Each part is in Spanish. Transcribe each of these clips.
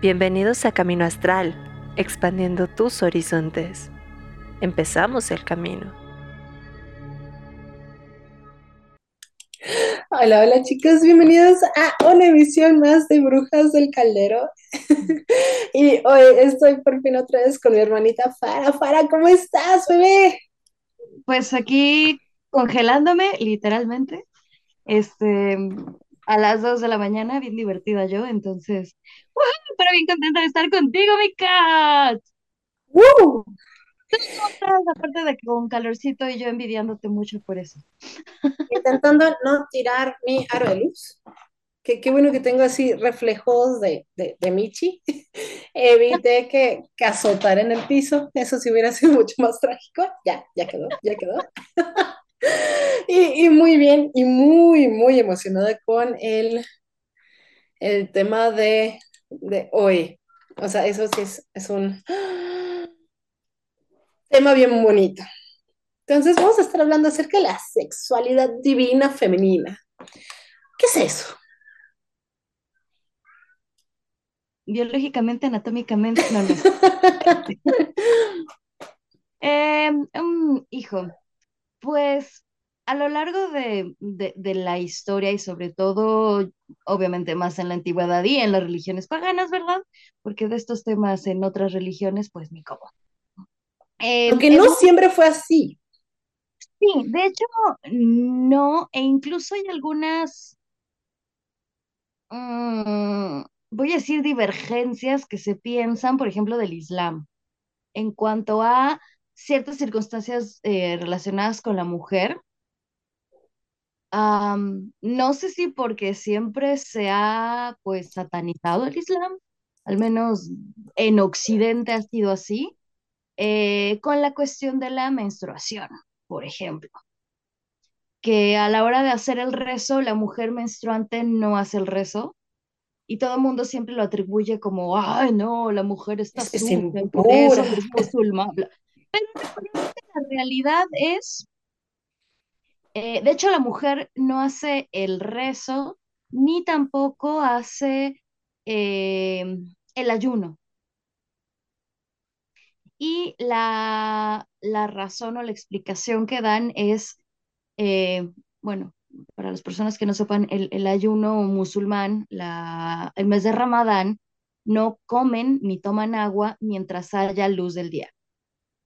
Bienvenidos a Camino Astral, expandiendo tus horizontes. Empezamos el camino. Hola, hola chicos, bienvenidos a una emisión más de Brujas del Caldero. y hoy estoy por fin otra vez con mi hermanita Fara. Fara, ¿cómo estás, bebé? Pues aquí congelándome, literalmente. Este, a las 2 de la mañana, bien divertida yo, entonces, pero bien contenta de estar contigo, mi cat. ¡Woo! Aparte de que con calorcito y yo envidiándote mucho por eso. Intentando no tirar mi aro de luz. Qué, qué bueno que tengo así reflejos de, de, de Michi. Evité que, que azotara en el piso. Eso sí hubiera sido mucho más trágico. Ya, ya quedó, ya quedó. Y, y, muy bien, y muy, muy emocionada con el, el tema de, de hoy. O sea, eso sí es, es un tema bien bonito. Entonces vamos a estar hablando acerca de la sexualidad divina femenina. ¿Qué es eso? Biológicamente, anatómicamente, no, no. eh, um, hijo, pues a lo largo de, de, de, la historia y sobre todo, obviamente más en la antigüedad y en las religiones paganas, ¿verdad? Porque de estos temas en otras religiones, pues ni cómo. Eh, Porque no es, siempre fue así. Sí, de hecho, no, e incluso hay algunas, um, voy a decir, divergencias que se piensan, por ejemplo, del Islam, en cuanto a ciertas circunstancias eh, relacionadas con la mujer Um, no sé si porque siempre se ha pues satanizado el Islam, al menos en Occidente ha sido así, eh, con la cuestión de la menstruación, por ejemplo, que a la hora de hacer el rezo, la mujer menstruante no hace el rezo y todo el mundo siempre lo atribuye como, ay, no, la mujer está es sucia, por eso es musulmán. Pero la realidad es eh, de hecho, la mujer no hace el rezo ni tampoco hace eh, el ayuno. Y la, la, razón o la explicación que dan es, eh, bueno, para las personas que no sepan, el, el ayuno musulmán, la, el mes de Ramadán, no comen ni toman agua mientras haya luz del día.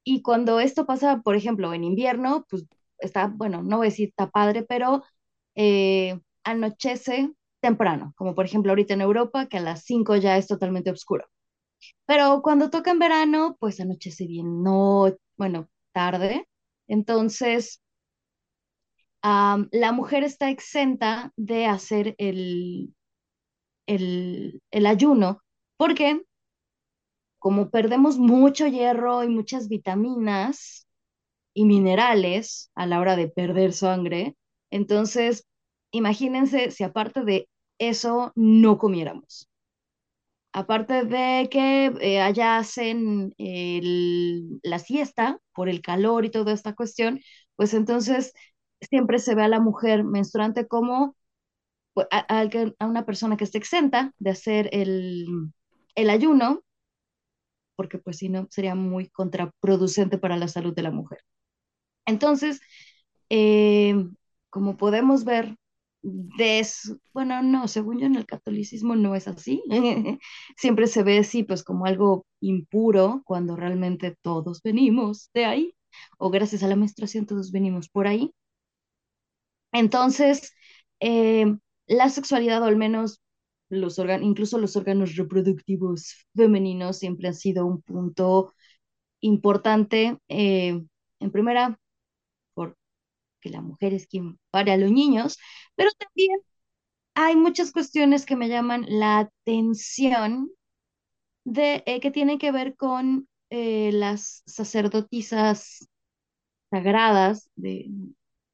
Y cuando esto pasa, por ejemplo, en invierno, pues está, bueno, no voy a decir está padre, pero eh, anochece temprano, como por ejemplo ahorita en Europa, que a las 5 ya es totalmente oscuro. Pero cuando toca en verano, pues anochece bien, no, bueno, tarde. Entonces, la mujer está exenta de hacer el, el, el ayuno, porque como perdemos mucho hierro y muchas vitaminas, y minerales a la hora de perder sangre. Entonces, imagínense si aparte de eso no comiéramos. Aparte de que eh, allá hacen el, la siesta por el calor y toda esta cuestión, pues entonces siempre se ve a la mujer menstruante como pues, a, a, a una persona que esté exenta de hacer el, el ayuno, porque pues si no sería muy contraproducente para la salud de la mujer. Entonces, eh, como podemos ver, des, bueno, no, según yo en el catolicismo no es así. Siempre se ve así, pues como algo impuro, cuando realmente todos venimos de ahí, o gracias a la menstruación todos venimos por ahí. Entonces, eh, la sexualidad, o al menos los órganos, incluso los órganos reproductivos femeninos, siempre han sido un punto importante. Eh, en primera, que la mujer es quien pare a los niños, pero también hay muchas cuestiones que me llaman la atención de, eh, que tienen que ver con eh, las sacerdotisas sagradas, de,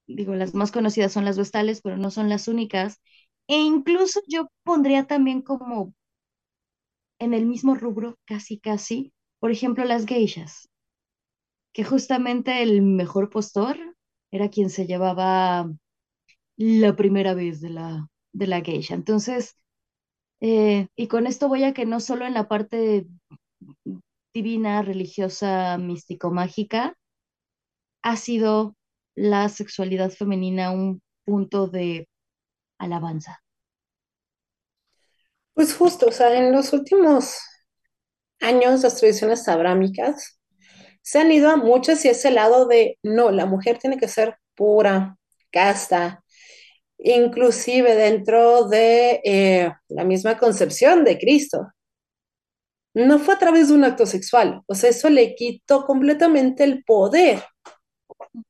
digo, las más conocidas son las vestales, pero no son las únicas, e incluso yo pondría también como en el mismo rubro, casi, casi, por ejemplo, las geishas, que justamente el mejor postor era quien se llevaba la primera vez de la, de la geisha. Entonces, Eh, y con esto voy a que no solo en la parte divina, religiosa, místico-mágica, ha sido la sexualidad femenina un punto de alabanza. Pues justo, o sea, en los últimos años las tradiciones abrámicas se han ido a mucho hacia ese lado de, no, la mujer tiene que ser pura, casta, inclusive dentro de eh, la misma concepción de Cristo. No fue a través de un acto sexual, o sea, eso le quitó completamente el poder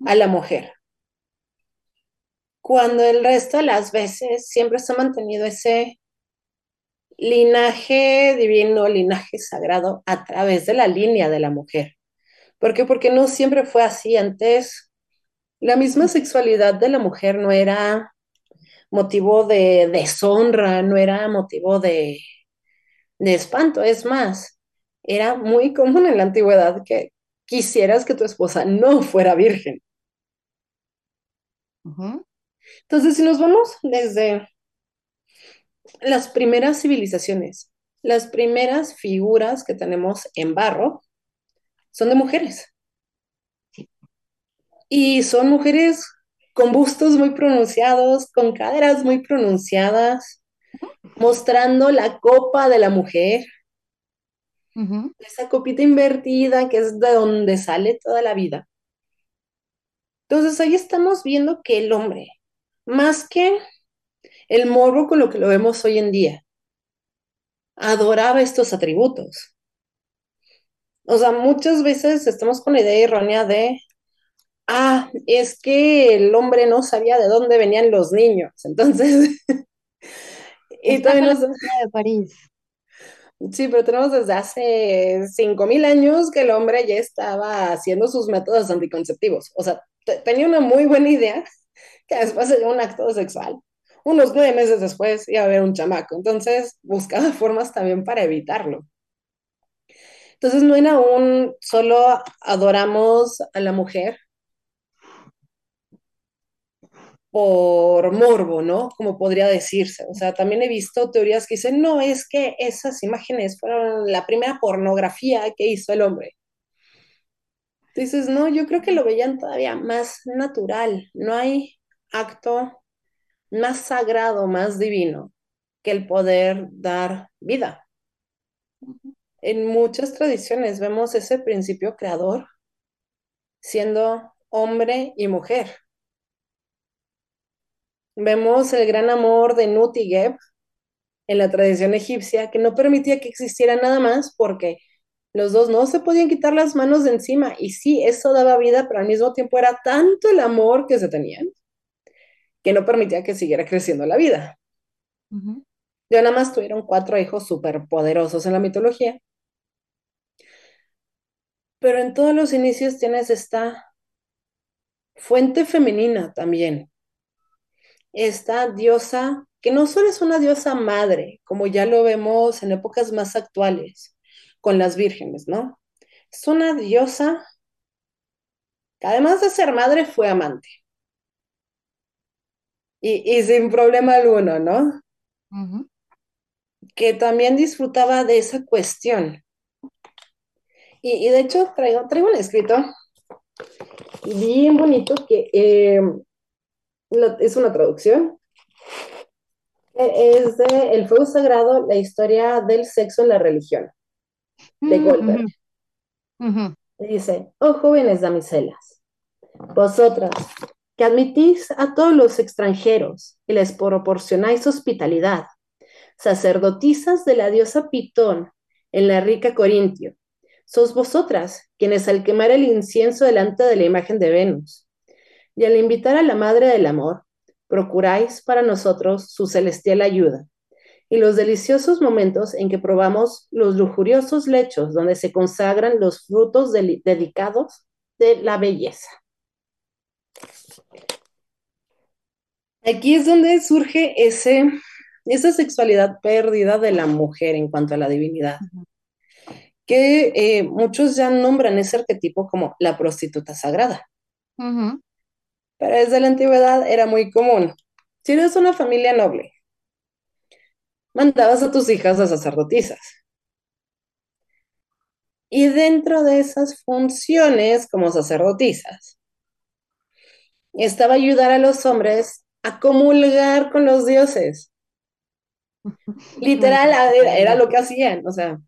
a la mujer. Cuando el resto de las veces siempre se ha mantenido ese linaje divino, linaje sagrado a través de la línea de la mujer. ¿Por qué? Porque no siempre fue así. Antes, la misma sexualidad de la mujer no era motivo de deshonra, no era motivo de, de espanto. Es más, era muy común en la antigüedad que quisieras que tu esposa no fuera virgen. Entonces, si nos vamos desde las primeras civilizaciones, las primeras figuras que tenemos en barro son de mujeres. Y son mujeres con bustos muy pronunciados, con caderas muy pronunciadas, mostrando la copa de la mujer, esa copita invertida que es de donde sale toda la vida. Entonces ahí estamos viendo que el hombre, más que el morbo con lo que lo vemos hoy en día, adoraba estos atributos. O sea, muchas veces estamos con la idea errónea de, ah, es que el hombre no sabía de dónde venían los niños. Entonces, y también nos... de París. Sí, pero tenemos desde hace 5.000 años que el hombre ya estaba haciendo sus métodos anticonceptivos. O sea, tenía una muy buena idea que después de un acto sexual, unos nueve meses después iba a haber un chamaco. Entonces buscaba formas también para evitarlo. Entonces no era un solo adoramos a la mujer por morbo, ¿no? Como podría decirse. O sea, también he visto teorías que dicen, no, es que esas imágenes fueron la primera pornografía que hizo el hombre. Dices, no, yo creo que lo veían todavía más natural. No hay acto más sagrado, más divino que el poder dar vida. En muchas tradiciones vemos ese principio creador siendo hombre y mujer. Vemos el gran amor de Nut y Geb en la tradición egipcia que no permitía que existiera nada más porque los dos no se podían quitar las manos de encima y sí, eso daba vida, pero al mismo tiempo era tanto el amor que se tenían que no permitía que siguiera creciendo la vida. Ya nada más tuvieron cuatro hijos súper poderosos en la mitología. Pero en todos los inicios tienes esta fuente femenina también. Esta diosa, que no solo es una diosa madre, como ya lo vemos en épocas más actuales, con las vírgenes, ¿no? Es una diosa que además de ser madre fue amante. Y, sin problema alguno, ¿no? Que también disfrutaba de esa cuestión. Y, de hecho traigo, traigo un escrito bien bonito que eh, es una traducción. Es de El Fuego Sagrado, la historia del sexo en la religión de Goldberg. Dice, oh jóvenes damiselas, vosotras que admitís a todos los extranjeros y les proporcionáis hospitalidad, sacerdotisas de la diosa Pitón en la rica Corintio, sos vosotras quienes al quemar el incienso delante de la imagen de Venus. Y al invitar a la Madre del Amor, procuráis para nosotros su celestial ayuda. Y los deliciosos momentos en que probamos los lujuriosos lechos donde se consagran los frutos dedicados de la belleza. Aquí es donde surge ese, esa sexualidad perdida de la mujer en cuanto a la divinidad, que eh, muchos ya nombran ese arquetipo como la prostituta sagrada. Pero desde la antigüedad era muy común. Si eres una familia noble, mandabas a tus hijas a sacerdotisas. Y dentro de esas funciones como sacerdotisas, estaba ayudar a los hombres a comulgar con los dioses. Literal, era, era lo que hacían. O sea,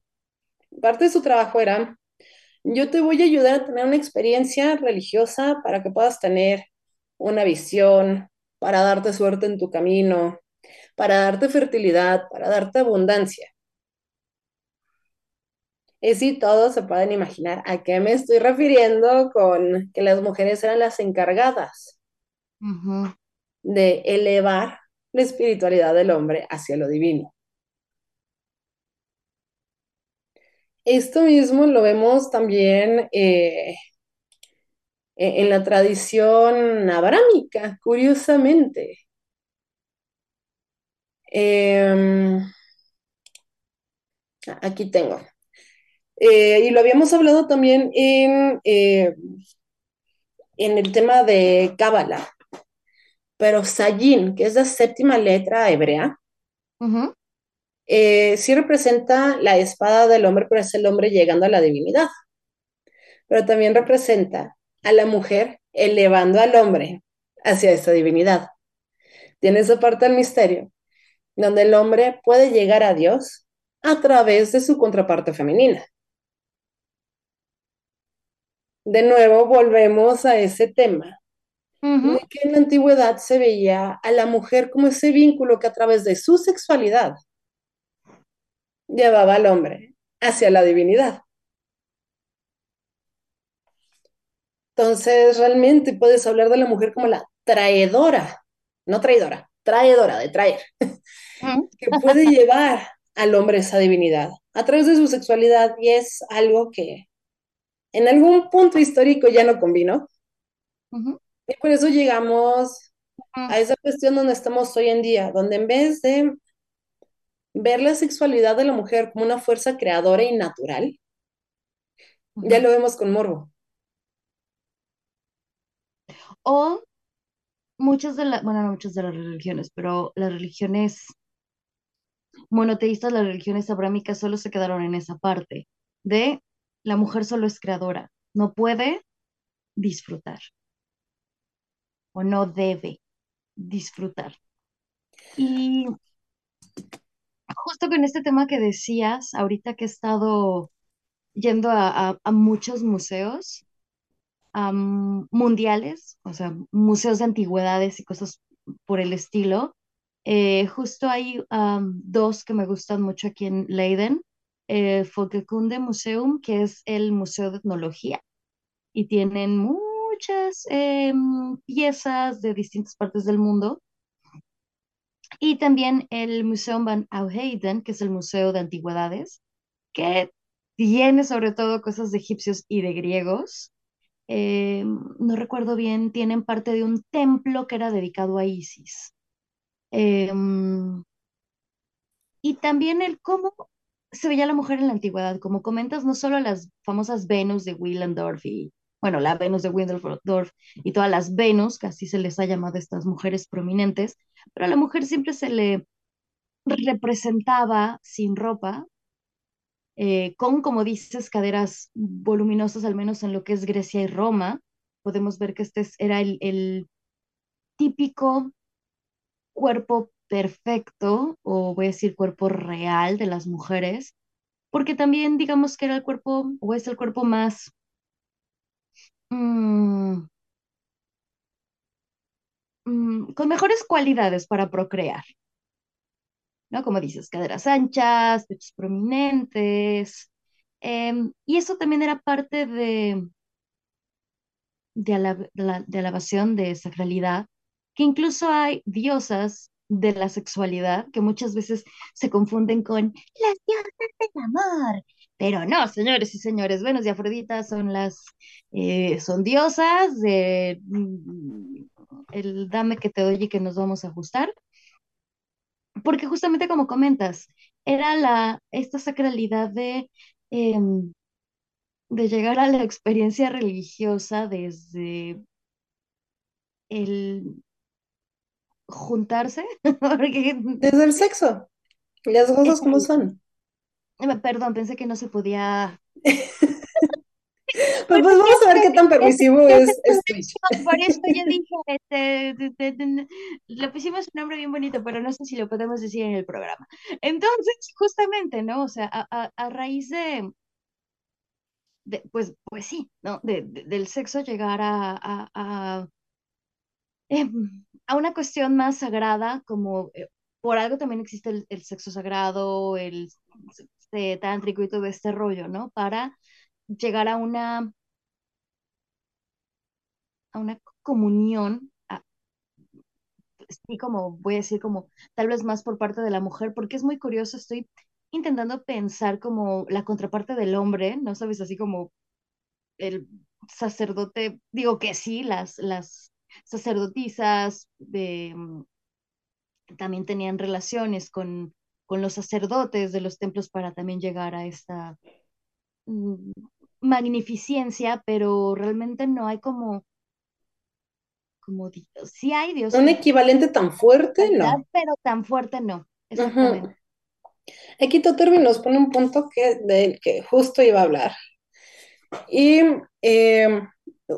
parte de su trabajo era, yo te voy a ayudar a tener una experiencia religiosa para que puedas tener una visión, para darte suerte en tu camino, para darte fertilidad, para darte abundancia. Y si todos se pueden imaginar a qué me estoy refiriendo con que las mujeres eran las encargadas De elevar la espiritualidad del hombre hacia lo divino. Esto mismo lo vemos también eh, e- en la tradición abrámica, curiosamente. Em, aquí tengo. Eh, y lo habíamos hablado también en, eh, en el tema de Cábala, pero Sayin, que es la séptima letra hebrea, eh, sí representa la espada del hombre, pero es el hombre llegando a la divinidad. Pero también representa a la mujer elevando al hombre hacia esa divinidad. Tiene esa parte del misterio, donde el hombre puede llegar a Dios a través de su contraparte femenina. De nuevo volvemos a ese tema, De que en la antigüedad se veía a la mujer como ese vínculo que a través de su sexualidad llevaba al hombre hacia la divinidad. Entonces, realmente puedes hablar de la mujer como la traidora, no traidora, traidora de traer, que puede llevar al hombre esa divinidad a través de su sexualidad y es algo que en algún punto histórico ya no combinó Ujú. Y por eso llegamos a esa cuestión donde estamos hoy en día, donde en vez de ver la sexualidad de la mujer como una fuerza creadora y natural, ya lo vemos con morbo. O muchas de las, bueno, no muchas de las religiones, pero las religiones monoteístas, las religiones abrámicas solo se quedaron en esa parte de la mujer solo es creadora, no puede disfrutar o no debe disfrutar. Y justo con este tema que decías, ahorita que he estado yendo a, muchos museos am, mundiales, o sea, museos de antigüedades y cosas por el estilo, eh, justo hay dos que me gustan mucho aquí en Leiden. Eh, Folkekunde Museum, que es el museo de etnología, y tienen muchas em, piezas de distintas partes del mundo. Y también el Museum van Oudheden, que es el museo de antigüedades, que tiene sobre todo cosas de egipcios y de griegos. Eh, no recuerdo bien, tienen parte de un templo que era dedicado a Isis. Em, y también el cómo se veía la mujer en la antigüedad, como comentas, no solo las famosas Venus de Willendorf y, bueno, la Venus de Willendorf y todas las Venus, que así se les ha llamado a estas mujeres prominentes, pero a la mujer siempre se le representaba sin ropa, eh, con, como dices, caderas voluminosas, al menos en lo que es Grecia y Roma. Podemos ver que este es- era el, el típico cuerpo perfecto, o voy a decir cuerpo real de las mujeres, porque también digamos que era el cuerpo, o es el cuerpo más, mm, mm, con mejores cualidades para procrear, ¿no? Como dices, caderas anchas, pechos prominentes, em, y eso también era parte de de, la- de alabación, de sacralidad, que incluso hay diosas de la sexualidad que muchas veces se confunden con las diosas del amor. Pero no, señores y señores, Venus y Afrodita son las, eh, son diosas de mm, el dame que te doy y que nos vamos a ajustar, porque justamente como comentas, era la, esta sacralidad de, em, de llegar a la experiencia religiosa desde el juntarse, porque Desde el sexo. Las cosas como son. Eh, Perdón, pensé que no se podía. Pues, Bueno, pues vamos a ver qué tan permisivo es, tu es Twitch. dirección, por eso ya dije, este, le pusimos un nombre bien bonito, pero no sé si lo podemos decir en el programa. Entonces, justamente, ¿no? O sea, a, a- a raíz de, de, pues, pues sí, ¿no? De, de- del sexo llegar a, a, a, em, a una cuestión más sagrada, como eh, por algo también existe el, el sexo sagrado, el este, tántrico y todo este rollo, ¿no? Para llegar a una, a una comunión, a- sí, como voy a decir, como tal vez más por parte de la mujer, porque es muy curioso, estoy intentando pensar como la contraparte del hombre, ¿no sabes? Así como el sacerdote, digo que sí, las, las sacerdotisas mm, también tenían relaciones con, con los sacerdotes de los templos para también llegar a esta mm, magnificencia, pero realmente no hay como, como, di- sí hay Dios Un en equivalente tan fuerte, no. pero tan fuerte no, exactamente. Ujú. Aquí nos pone un punto que, del que justo iba a hablar. Y eh,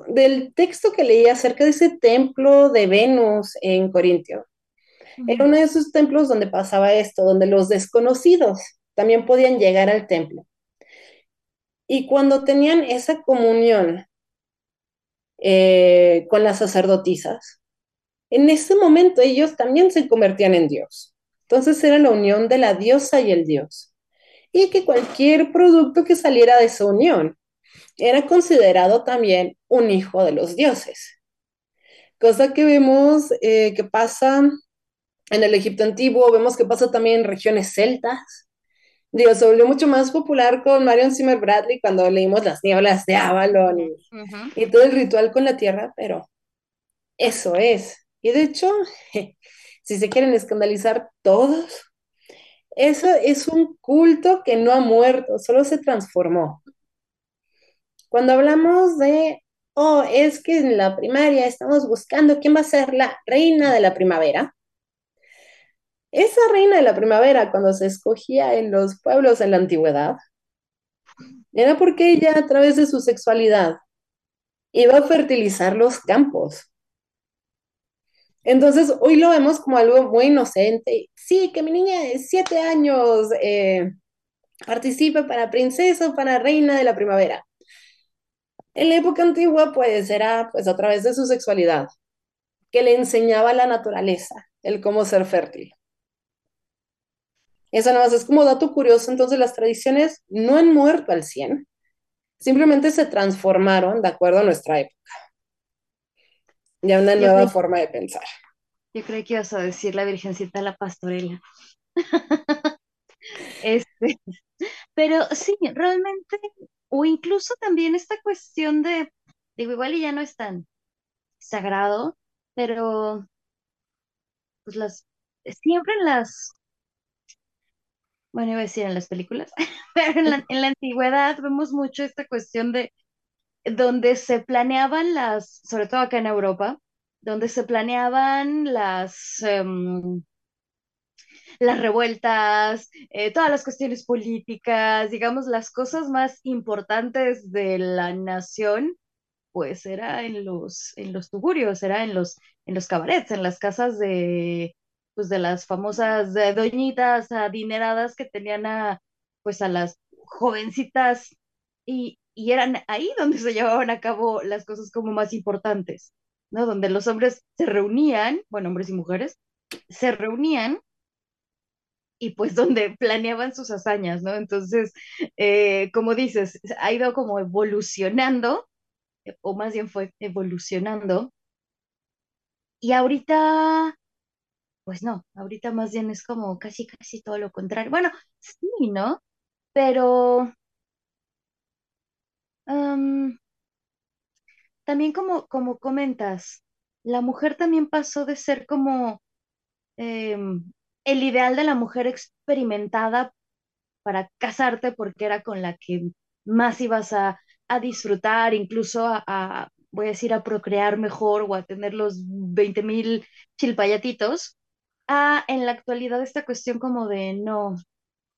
del texto que leí acerca de ese templo de Venus en Corintio, era uno de esos templos donde pasaba esto, donde los desconocidos también podían llegar al templo. Y cuando tenían esa comunión eh, con las sacerdotisas, en ese momento ellos también se convertían en Dios. Entonces era la unión de la diosa y el dios. Y que cualquier producto que saliera de esa unión era considerado también un hijo de los dioses. Cosa que vemos eh, que pasa en el Egipto antiguo, vemos que pasa también en regiones celtas. Digo, se volvió mucho más popular con Marion Zimmer Bradley cuando leímos Las Nieblas de Avalon y todo el ritual con la tierra, pero eso es. Y de hecho, si se quieren escandalizar todos, eso es un culto que no ha muerto, solo se transformó. Cuando hablamos de, oh, es que en la primaria estamos buscando quién va a ser la reina de la primavera, esa reina de la primavera, cuando se escogía en los pueblos en la antigüedad, era porque ella, a través de su sexualidad, iba a fertilizar los campos. Entonces, hoy lo vemos como algo muy inocente. Sí, que mi niña de siete años eh, participe para princesa o para reina de la primavera. En la época antigua, pues era pues a través de su sexualidad, que le enseñaba la naturaleza, el cómo ser fértil. Eso nada más es como dato curioso, entonces las tradiciones no han muerto al 100, simplemente se transformaron de acuerdo a nuestra época, ya una nueva forma de pensar. yo creí que ibas a decir la Virgencita la Pastorela. Este, pero sí, realmente, o incluso también esta cuestión de, digo, igual y ya no es tan sagrado, pero pues las, siempre en las, bueno, iba a decir en las películas, pero en la, en la antigüedad vemos mucho esta cuestión de donde se planeaban las, sobre todo acá en Europa, donde se planeaban las, em, las revueltas, eh, todas las cuestiones políticas, digamos, las cosas más importantes de la nación, pues era en los, en los tugurios, era en los, en los cabarets, en las casas de, pues de las famosas doñitas adineradas que tenían a, pues a las jovencitas y, y eran ahí donde se llevaban a cabo las cosas como más importantes, ¿no? Donde los hombres se reunían, bueno, hombres y mujeres, se reunían y pues donde planeaban sus hazañas, ¿no? Entonces, eh, como dices, ha ido como evolucionando, o más bien fue evolucionando, y ahorita, pues no, ahorita más bien es como casi, casi todo lo contrario. Bueno, sí, ¿no? Pero am, también como, como comentas, la mujer también pasó de ser como em, el ideal de la mujer experimentada para casarte porque era con la que más ibas a, a disfrutar, incluso a, a, voy a decir, a procrear mejor o a tener los veinte mil chilpayatitos, a en la actualidad esta cuestión como de no,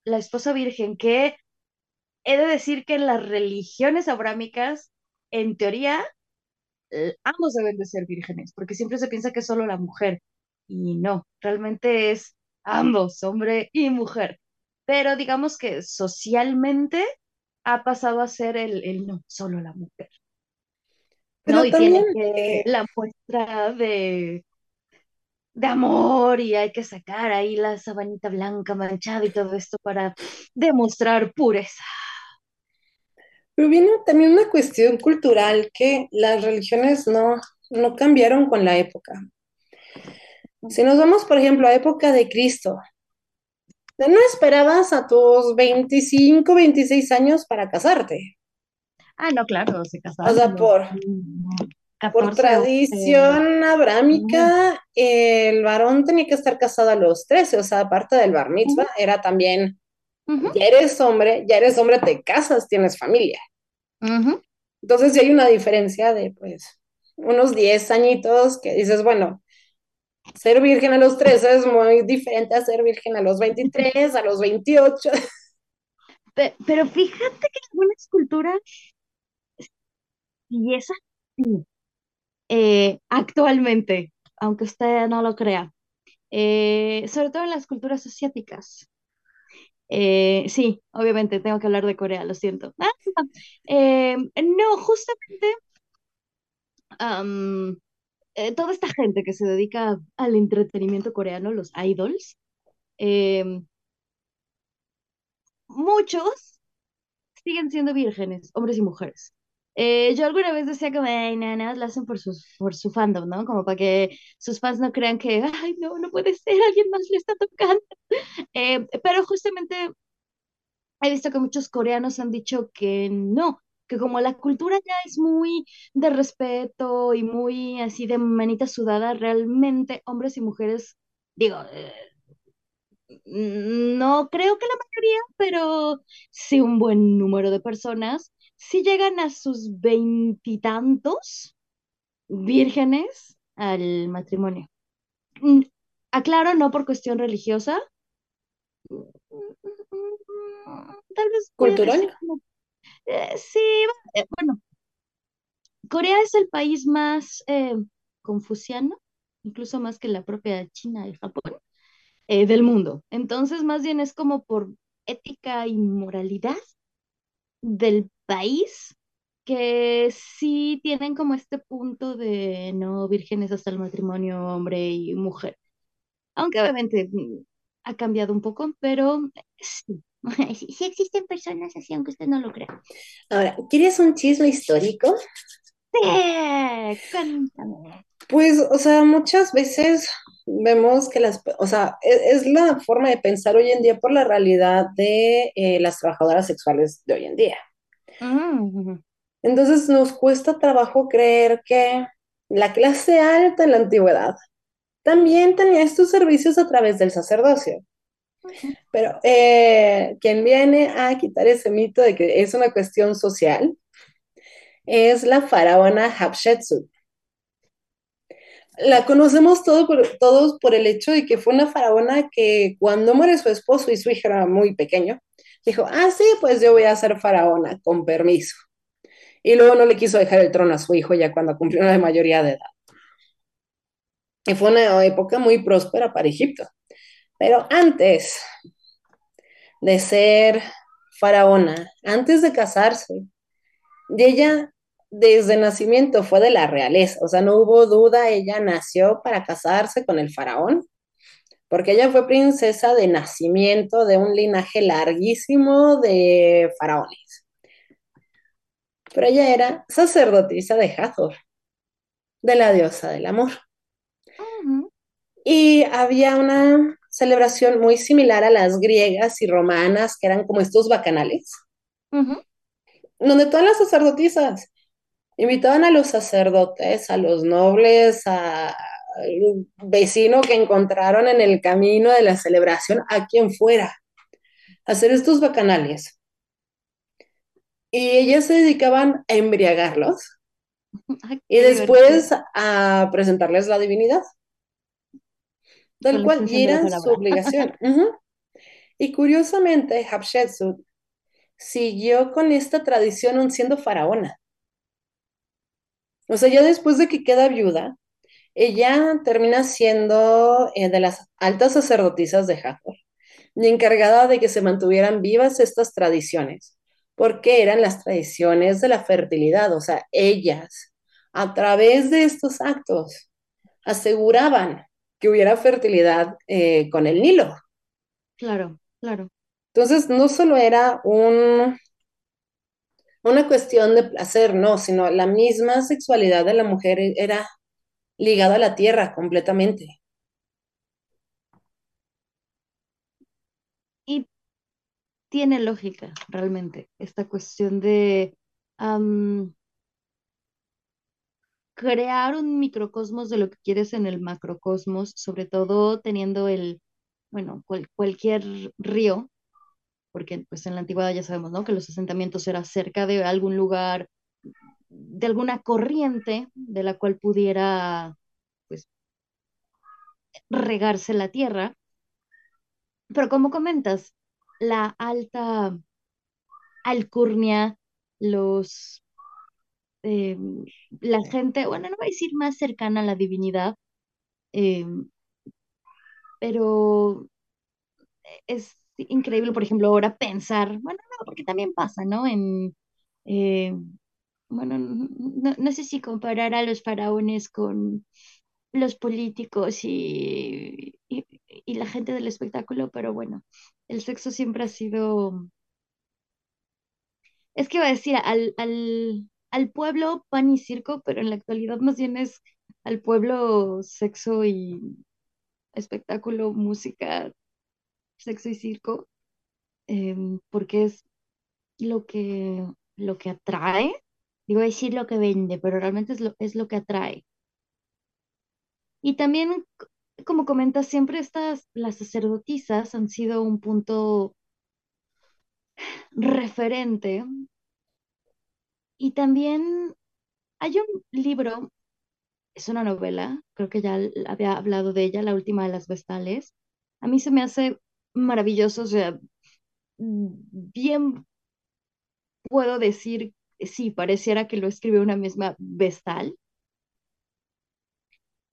la esposa virgen, que he de decir que en las religiones abrámicas, en teoría, ambos deben de ser vírgenes, porque siempre se piensa que es solo la mujer, y no, realmente es ambos, hombre y mujer. Pero digamos que socialmente ha pasado a ser el, el no, solo la mujer. Pero ¿no? Y también, tiene que eh, la muestra de, de amor y hay que sacar ahí la sabanita blanca manchada y todo esto para demostrar pureza. pero viene también una cuestión cultural que las religiones no, no cambiaron con la época. Si nos vamos, por ejemplo, a época de Cristo, no esperabas a tus 25, 26 años para casarte. Ah, no, claro, se O casaban a sea, por, por 14 o eh, tradición ujú, abrámica, el varón tenía que estar casado a los 13, o sea, aparte del bar mitzvah, era también, ya eres hombre, ya eres hombre, te casas, tienes familia. Entonces, sí hay una diferencia de, pues, unos 10 añitos que dices, bueno, ser virgen a los 13 es muy diferente a ser virgen a los 23, a los 28. Pe- Pero fíjate que en algunas culturas, y es así, eh, actualmente, aunque usted no lo crea, eh, sobre todo en las culturas asiáticas. Eh, sí, obviamente tengo que hablar de Corea, lo siento. Ah, no, justamente am, toda esta gente que se dedica al entretenimiento coreano, los idols, muchos siguen siendo vírgenes, hombres y mujeres. Eh, yo alguna vez decía que, ay, no, no, lo hacen por, sus, por su fandom, ¿no? Como para que sus fans no crean que, ay, no, no puede ser, alguien más le está tocando. Eh, pero justamente he visto que muchos coreanos han dicho que no, que como la cultura ya es muy de respeto y muy así de manita sudada, realmente hombres y mujeres, digo, eh, no creo que la mayoría, pero sí un buen número de personas, si llegan a sus veintitantos vírgenes al matrimonio. Mm, Aclaro, no por cuestión religiosa. Tal vez Cultural. como, eh, sí, eh, bueno, Corea es el país más eh, confuciano, incluso más que la propia China y Japón, eh, del mundo. Entonces, más bien es como por ética y moralidad del país que sí tienen como este punto de no vírgenes hasta el matrimonio hombre y mujer. Aunque obviamente mm, ha cambiado un poco, pero sí. Sí, sí existen personas así, aunque usted no lo crea. Ahora, ¿quieres un chisme histórico? Sí, cuéntame. Pues, o sea, muchas veces vemos que las, o sea, es, es la forma de pensar hoy en día por la realidad de eh, las trabajadoras sexuales de hoy en día. Mm, Entonces nos cuesta trabajo creer que la clase alta en la antigüedad también tenía estos servicios a través del sacerdocio. Pero eh, quien viene a quitar ese mito de que es una cuestión social es la faraona Hatshepsut. La conocemos todo por- todos por el hecho de que fue una faraona que cuando muere su esposo y su hija era muy pequeño, dijo, ah, sí, pues yo voy a ser faraona, con permiso. Y luego no le quiso dejar el trono a su hijo ya cuando cumplió la mayoría de edad. Y fue una época muy próspera para Egipto. Pero antes de ser faraona, antes de casarse, y ella desde nacimiento fue de la realeza, o sea, no hubo duda, ella nació para casarse con el faraón, porque ella fue princesa de nacimiento de un linaje larguísimo de faraones. Pero ella era sacerdotisa de Hathor, de la diosa del amor. Y había una celebración muy similar a las griegas y romanas, que eran como estos bacanales, ujú. donde todas las sacerdotisas invitaban a los sacerdotes, a los nobles, a- vecino que encontraron en el camino de la celebración, a quien fuera, hacer estos bacanales. Y ellas se dedicaban a embriagarlos Ay, y divertido. después a presentarles la divinidad. Tal con cual, y era su obligación. Y curiosamente, Hatshepsut siguió con esta tradición aun siendo faraona. O sea, ya después de que queda viuda, ella termina siendo eh, de las altas sacerdotisas de Hathor y encargada de que se mantuvieran vivas estas tradiciones, porque eran las tradiciones de la fertilidad. O sea, ellas, a través de estos actos, aseguraban que hubiera fertilidad eh, con el Nilo. Claro, claro. Entonces, no solo era un, una cuestión de placer, no, sino la misma sexualidad de la mujer era ligada a la tierra completamente. Y tiene lógica, realmente, esta cuestión de crear un microcosmos de lo que quieres en el macrocosmos, sobre todo teniendo el, bueno, cual- cualquier río, porque pues en la antigüedad ya sabemos, ¿no? Que los asentamientos eran cerca de algún lugar, de alguna corriente de la cual pudiera, pues, regarse la tierra. Pero como comentas, la alta alcurnia, los, eh, la gente, bueno, no voy a decir más cercana a la divinidad, eh, pero es increíble, por ejemplo, ahora pensar, bueno, no, porque también pasa, ¿no? En, eh, bueno, no, no sé si comparar a los faraones con los políticos y, y, la gente del espectáculo, pero bueno, el sexo siempre ha sido, es que iba a decir al, al, al pueblo pan y circo, pero en la actualidad más bien es al pueblo sexo y espectáculo, música, sexo y circo, em, porque es lo que, lo que atrae, digo decir lo que vende, pero realmente es lo, es lo que atrae. Y también, como comentas, siempre estas, las sacerdotisas han sido un punto referente. Y también hay un libro, es una novela, creo que ya había hablado de ella, La última de las Vestales. A mí se me hace maravilloso, o sea, mm, bien puedo decir, sí, pareciera que lo escribe una misma Vestal,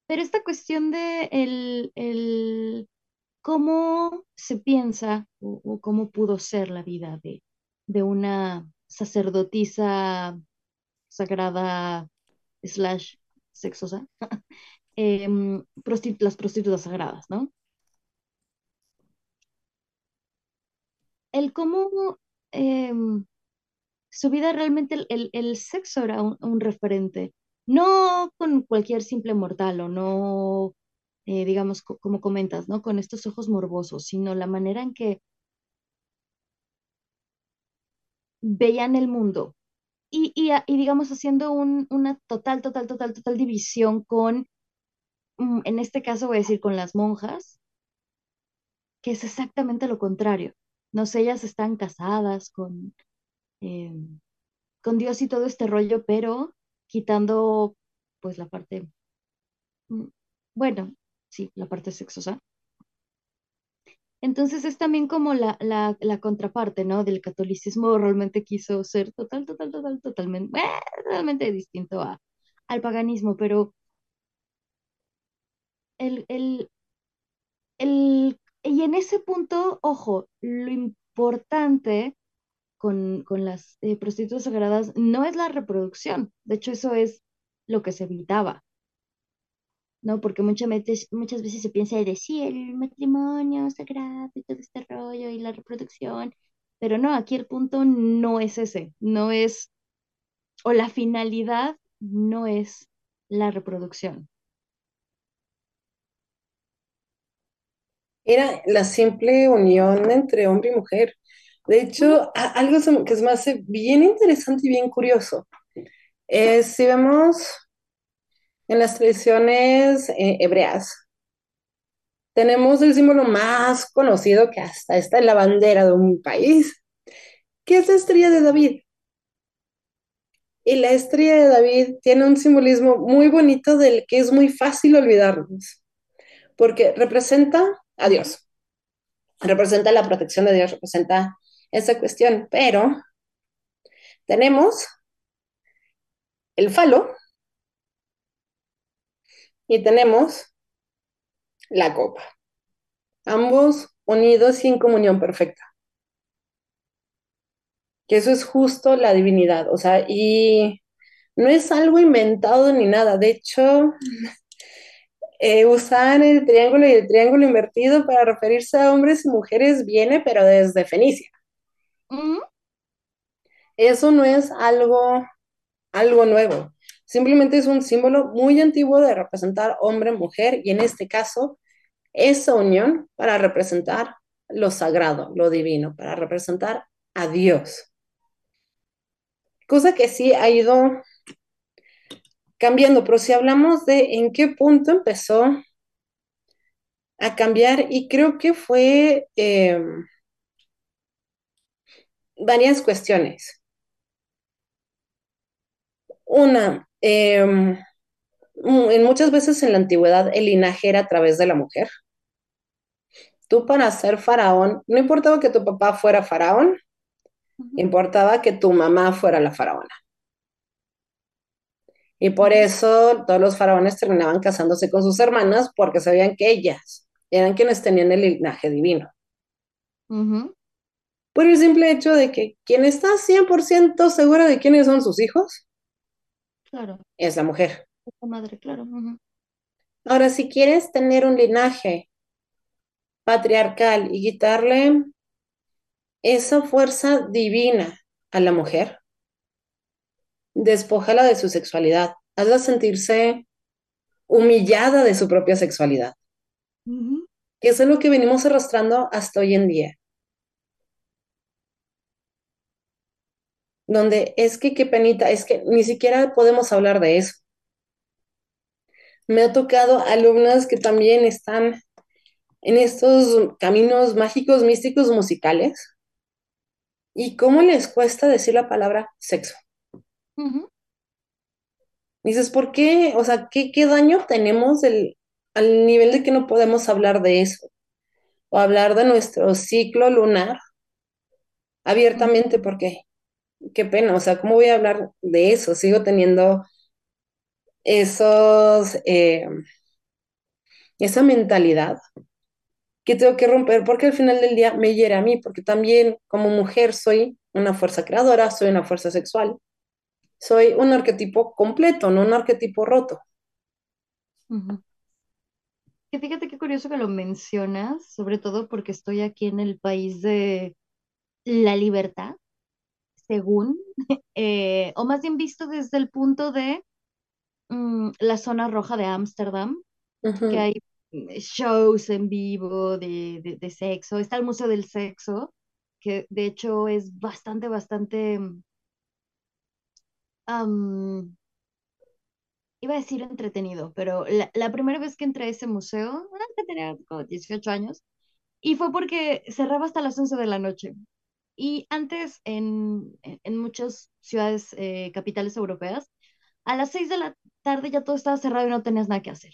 pero esta cuestión de el, el cómo se piensa o, cómo pudo ser la vida de, de una sacerdotisa sagrada slash sexosa, em, las prostitutas sagradas, ¿no? El cómo em, su vida realmente el, el- sexo era un, un referente, no con cualquier simple mortal o no, eh, digamos, co- como comentas, ¿no? Con estos ojos morbosos, sino la manera en que veían el mundo y, y, a- y, digamos, haciendo un- una total, total, total, total división con, mm, en este caso voy a decir con las monjas, que es exactamente lo contrario. No sé, ellas están casadas con, eh, con Dios y todo este rollo, pero quitando pues la parte, mm, bueno, sí, la parte sexosa. Entonces es también como la, la, la contraparte, ¿no? Del catolicismo realmente quiso ser total, total, total, totalmente, totalmente distinto a, al paganismo, pero el, el, el, y en ese punto, ojo, lo importante con, con las eh, prostitutas sagradas no es la reproducción, de hecho eso es lo que se evitaba. ¿no? Porque muchas veces, muchas veces se piensa de sí, el matrimonio sagrado y todo este rollo y la reproducción, pero no, aquí el punto no es ese, no es, o la finalidad no es la reproducción. Era la simple unión entre hombre y mujer. De hecho, algo que se me hace bien interesante y bien curioso es si vemos en las tradiciones eh, hebreas, tenemos el símbolo más conocido que hasta está en la bandera de un país, que es la estrella de David. Y la estrella de David tiene un simbolismo muy bonito del que es muy fácil olvidarnos. porque representa a Dios, representa la protección de Dios, representa esa cuestión, pero tenemos el falo y tenemos la copa, ambos unidos en comunión perfecta. Que eso es justo la divinidad, o sea, y no es algo inventado ni nada, de hecho, eh, usan el triángulo y el triángulo invertido para referirse a hombres y mujeres viene, pero desde Fenicia. Eso no es algo, algo nuevo. Simplemente es un símbolo muy antiguo de representar hombre-mujer y en este caso esa unión para representar lo sagrado, lo divino, para representar a Dios. Cosa que sí ha ido cambiando, pero si hablamos de en qué punto empezó a cambiar, y creo que fue eh, varias cuestiones. Una, em, en muchas veces en la antigüedad el linaje era a través de la mujer. Tú para ser faraón, no importaba que tu papá fuera faraón, importaba que tu mamá fuera la faraona. Y por eso todos los faraones terminaban casándose con sus hermanas porque sabían que ellas eran quienes tenían el linaje divino. Por el simple hecho de que quien está 100% segura de quiénes son sus hijos Claro, es la mujer. es la madre, claro. Ahora, si quieres tener un linaje patriarcal y quitarle esa fuerza divina a la mujer, despójala de su sexualidad, hazla sentirse humillada de su propia sexualidad, que eso es lo que venimos arrastrando hasta hoy en día, donde es que qué penita, es que ni siquiera podemos hablar de eso. Me ha tocado alumnas que también están en estos caminos mágicos, místicos, musicales, y cómo les cuesta decir la palabra sexo. Dices, ¿por qué? O sea, ¿qué, qué daño tenemos del, al nivel de que no podemos hablar de eso? O hablar de nuestro ciclo lunar abiertamente, porque qué pena, o sea, ¿cómo voy a hablar de eso? Sigo teniendo esos, eh, esa mentalidad que tengo que romper porque al final del día me hiere a mí, porque también como mujer soy una fuerza creadora, soy una fuerza sexual, soy un arquetipo completo, no un arquetipo roto. Que fíjate qué curioso que lo mencionas, sobre todo porque estoy aquí en el país de la libertad, según, eh, o más bien visto desde el punto de mm, la zona roja de Ámsterdam, que hay mm, shows en vivo de, de, de sexo. Está el Museo del Sexo, que de hecho es bastante, bastante, am, iba a decir entretenido, pero la, la primera vez que entré a ese museo, ah, que tenía como 18 años, y fue porque cerraba hasta las 11 de la noche. Y antes en, en, muchas ciudades, eh, capitales europeas, a las 6 de la tarde ya todo estaba cerrado y no tenías nada que hacer.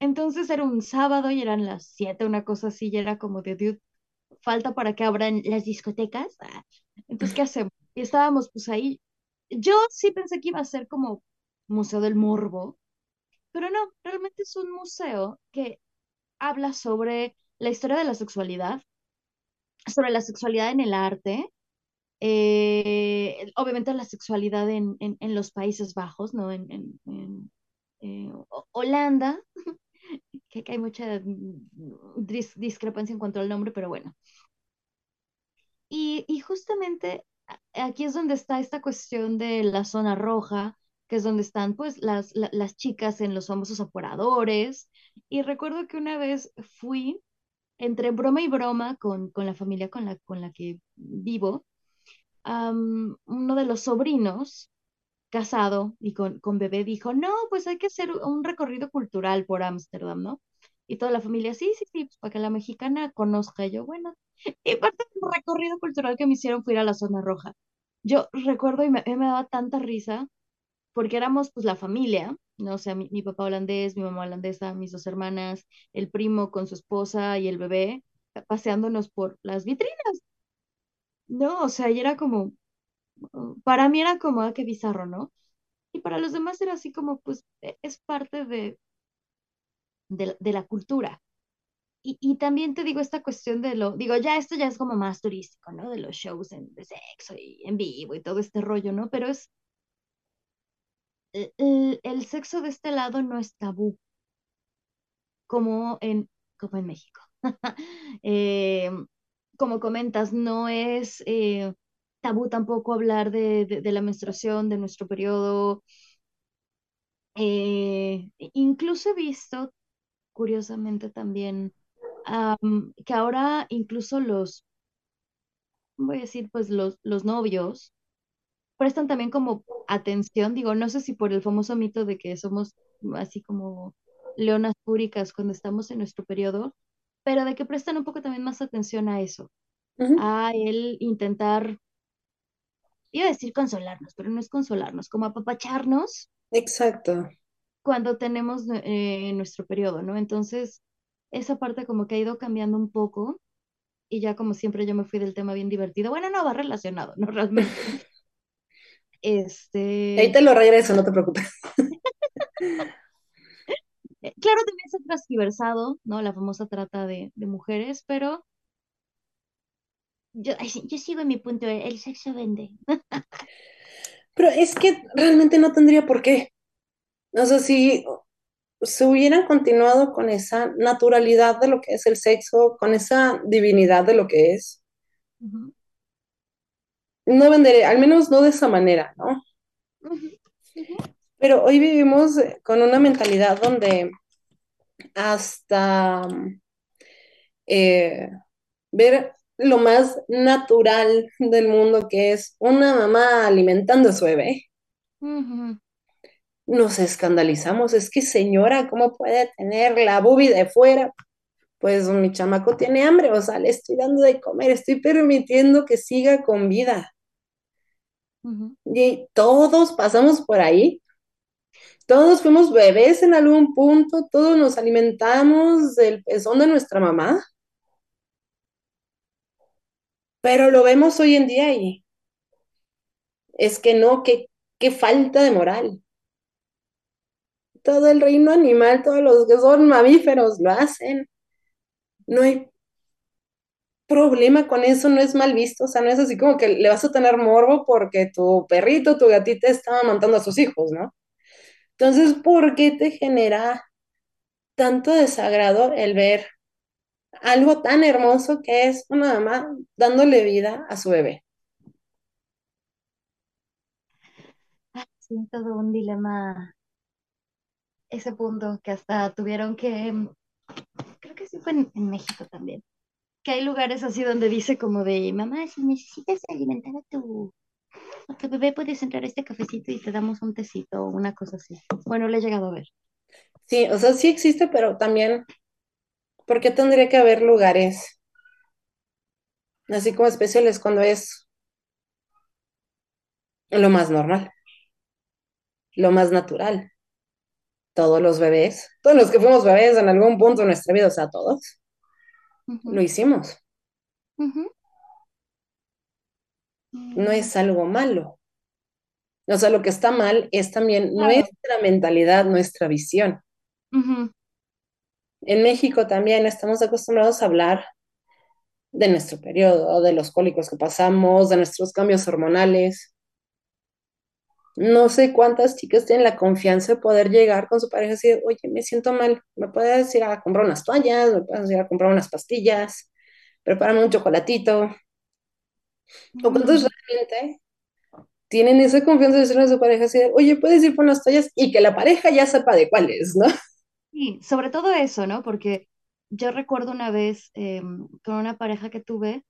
Entonces era un sábado y eran las 7 una cosa así, y era como de, dude, falta para que abran las discotecas. Ah, Entonces, ¿qué hacemos? Y estábamos pues ahí. Yo sí pensé que iba a ser como Museo del Morbo, pero no, realmente es un museo que habla sobre la historia de la sexualidad, sobre la sexualidad en el arte, eh, obviamente la sexualidad en, en, en los Países Bajos, ¿no? En, en, eh, Ho- Holanda, que, hay mucha mm, dis- discrepancia en cuanto al nombre, pero bueno. Y, y justamente aquí es donde está esta cuestión de la zona roja, que es donde están pues las, la- las chicas en los famosos aparadores. Y recuerdo que una vez fui entre broma y broma con, con la familia con la, con la que vivo, uno de los sobrinos casado y con, con bebé dijo, no, pues hay que hacer un recorrido cultural por Ámsterdam, ¿no? Y toda la familia, sí, sí, sí, pues para que la mexicana conozca. Yo, bueno, y parte del recorrido cultural que me hicieron fue ir a la zona roja. Yo recuerdo y me, me daba tanta risa porque éramos pues la familia ¿no? O sea, mi, mi papá holandés, mi mamá holandesa, mis dos hermanas, el primo con su esposa y el bebé, paseándonos por las vitrinas, ¿no? O sea, y era como, uh, para mí era como, ah, qué bizarro, ¿no? Y para los demás era así como, pues, e- es parte de, de, de la cultura. Y, y también te digo esta cuestión de lo, digo, ya esto ya es como más turístico, ¿no? De los shows en, de sexo y en vivo y todo este rollo, ¿no? Pero es, el, el- sexo de este lado no es tabú, como en, como en México. Eh, como comentas, no es eh, tabú tampoco hablar de, de- la menstruación, de nuestro periodo. Eh, incluso he visto, curiosamente también, am, que ahora incluso los, voy a decir, pues los, los novios prestan también como atención, digo, no sé si por el famoso mito de que somos así como leonas púricas cuando estamos en nuestro periodo, pero de que prestan un poco también más atención a eso, a el intentar, iba a decir consolarnos, pero no es consolarnos, como apapacharnos Exacto. cuando tenemos eh, nuestro periodo, ¿no? Entonces, esa parte como que ha ido cambiando un poco y ya como siempre yo me fui del tema bien divertido. Bueno, no va relacionado, ¿no? Realmente. Ahí Este, te lo regreso, no te preocupes. eh, claro, también se ha transgiversado, ¿no? La famosa trata de, de mujeres, pero yo, yo sigo en mi punto, el sexo vende. Pero es que realmente no tendría por qué. O sea, si se hubieran continuado con esa naturalidad de lo que es el sexo, con esa divinidad de lo que es, no venderé, al menos no de esa manera, ¿no? Pero hoy vivimos con una mentalidad donde hasta eh, ver lo más natural del mundo, que es una mamá alimentando a su bebé, nos escandalizamos. Es que, señora, ¿cómo puede tener la boobie de fuera? Pues mi chamaco tiene hambre, o sea, le estoy dando de comer, estoy permitiendo que siga con vida. Y todos pasamos por ahí, todos fuimos bebés en algún punto, todos nos alimentamos del pezón de nuestra mamá, pero lo vemos hoy en día y es que no, qué, qué falta de moral. Todo el reino animal, todos los que son mamíferos lo hacen. No hay problema con eso, no es mal visto, o sea, no es así como que le vas a tener morbo porque tu perrito, tu gatita estaba amamantando a sus hijos, ¿no? Entonces, ¿por qué te genera tanto desagrado el ver algo tan hermoso que es una mamá dándole vida a su bebé? Sí, un dilema ese punto que hasta tuvieron que, creo que sí fue en México también, que hay lugares así donde dice como de, mamá, si necesitas alimentar a tu, a tu bebé, puedes entrar a este cafecito y te damos un tecito o una cosa así. Bueno, le he llegado a ver. Sí, o sea, sí existe, pero también, ¿por qué tendría que haber lugares así como especiales cuando es lo más normal, lo más natural? Todos los bebés, todos los que fuimos bebés en algún punto de nuestra vida, o sea, todos, lo hicimos. No es algo malo. O sea, lo que está mal es también Claro. nuestra mentalidad, nuestra visión. En México también estamos acostumbrados a hablar de nuestro periodo, de los cólicos que pasamos, de nuestros cambios hormonales. No sé cuántas chicas tienen la confianza de poder llegar con su pareja y decir, oye, me siento mal, me puedes ir a comprar unas toallas, me puedes ir a comprar unas pastillas, prepárame un chocolatito. O cuántos realmente tienen esa confianza de decirle a su pareja así, oye, puedes ir por unas toallas y que la pareja ya sepa de cuáles, ¿no? Sí, sobre todo eso, ¿no? Porque yo recuerdo una vez em, con una pareja que tuve,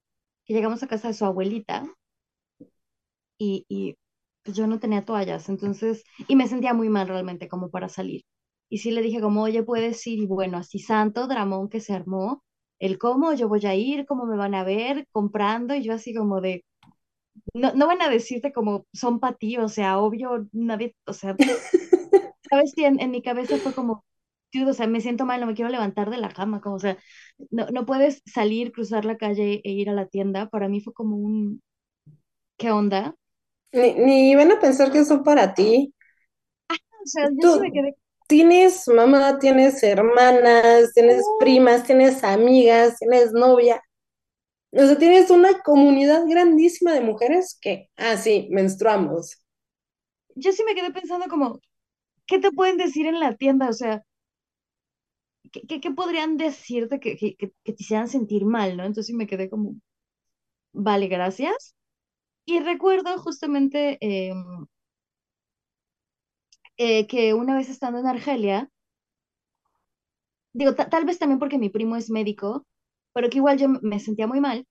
que llegamos a casa de su abuelita y, y pues yo no tenía toallas, entonces, y me sentía muy mal realmente como para salir. Y sí le dije como, oye, puedes ir, y bueno, así santo dramón que se armó, el cómo, yo voy a ir, cómo me van a ver, comprando, y yo así como de, no, no van a decirte como son para ti, o sea, obvio, nadie, o sea, sabes si en, en mi cabeza fue como, "Dude, o sea, me siento mal, no me quiero levantar de la cama, como, o sea, no, no puedes salir, cruzar la calle e ir a la tienda. Para mí fue como un, ¿qué onda? Ni, ni van a pensar que son para ti. O sea, yo sí me quedé, tienes mamá, tienes hermanas, tienes "Oh". primas, tienes amigas, tienes novia. O sea, tienes una comunidad grandísima de mujeres que, ah, sí, menstruamos. yo sí me quedé pensando como, ¿qué te pueden decir en la tienda? O sea, ¿qué, qué, qué podrían decirte que, que, que, que te hicieran sentir mal, ¿no? Entonces sí me quedé como, vale, gracias. Y recuerdo justamente em, eh, que una vez estando en Argelia, digo, ta- tal vez también porque mi primo es médico, pero que igual yo me sentía muy mal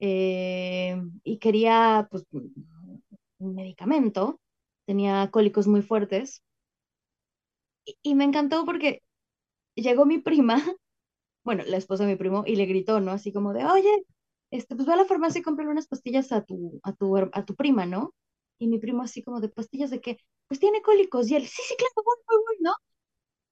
eh, y quería pues un medicamento, tenía cólicos muy fuertes y, y me encantó porque llegó mi prima, bueno, la esposa de mi primo, y le gritó, ¿no? Así como de, oye, este, pues ve a la farmacia y cómprale unas pastillas a tu, a tu, a tu prima, ¿no? Y mi primo así como de pastillas de qué, pues tiene cólicos y él, sí, sí, claro, voy, voy, voy, ¿no?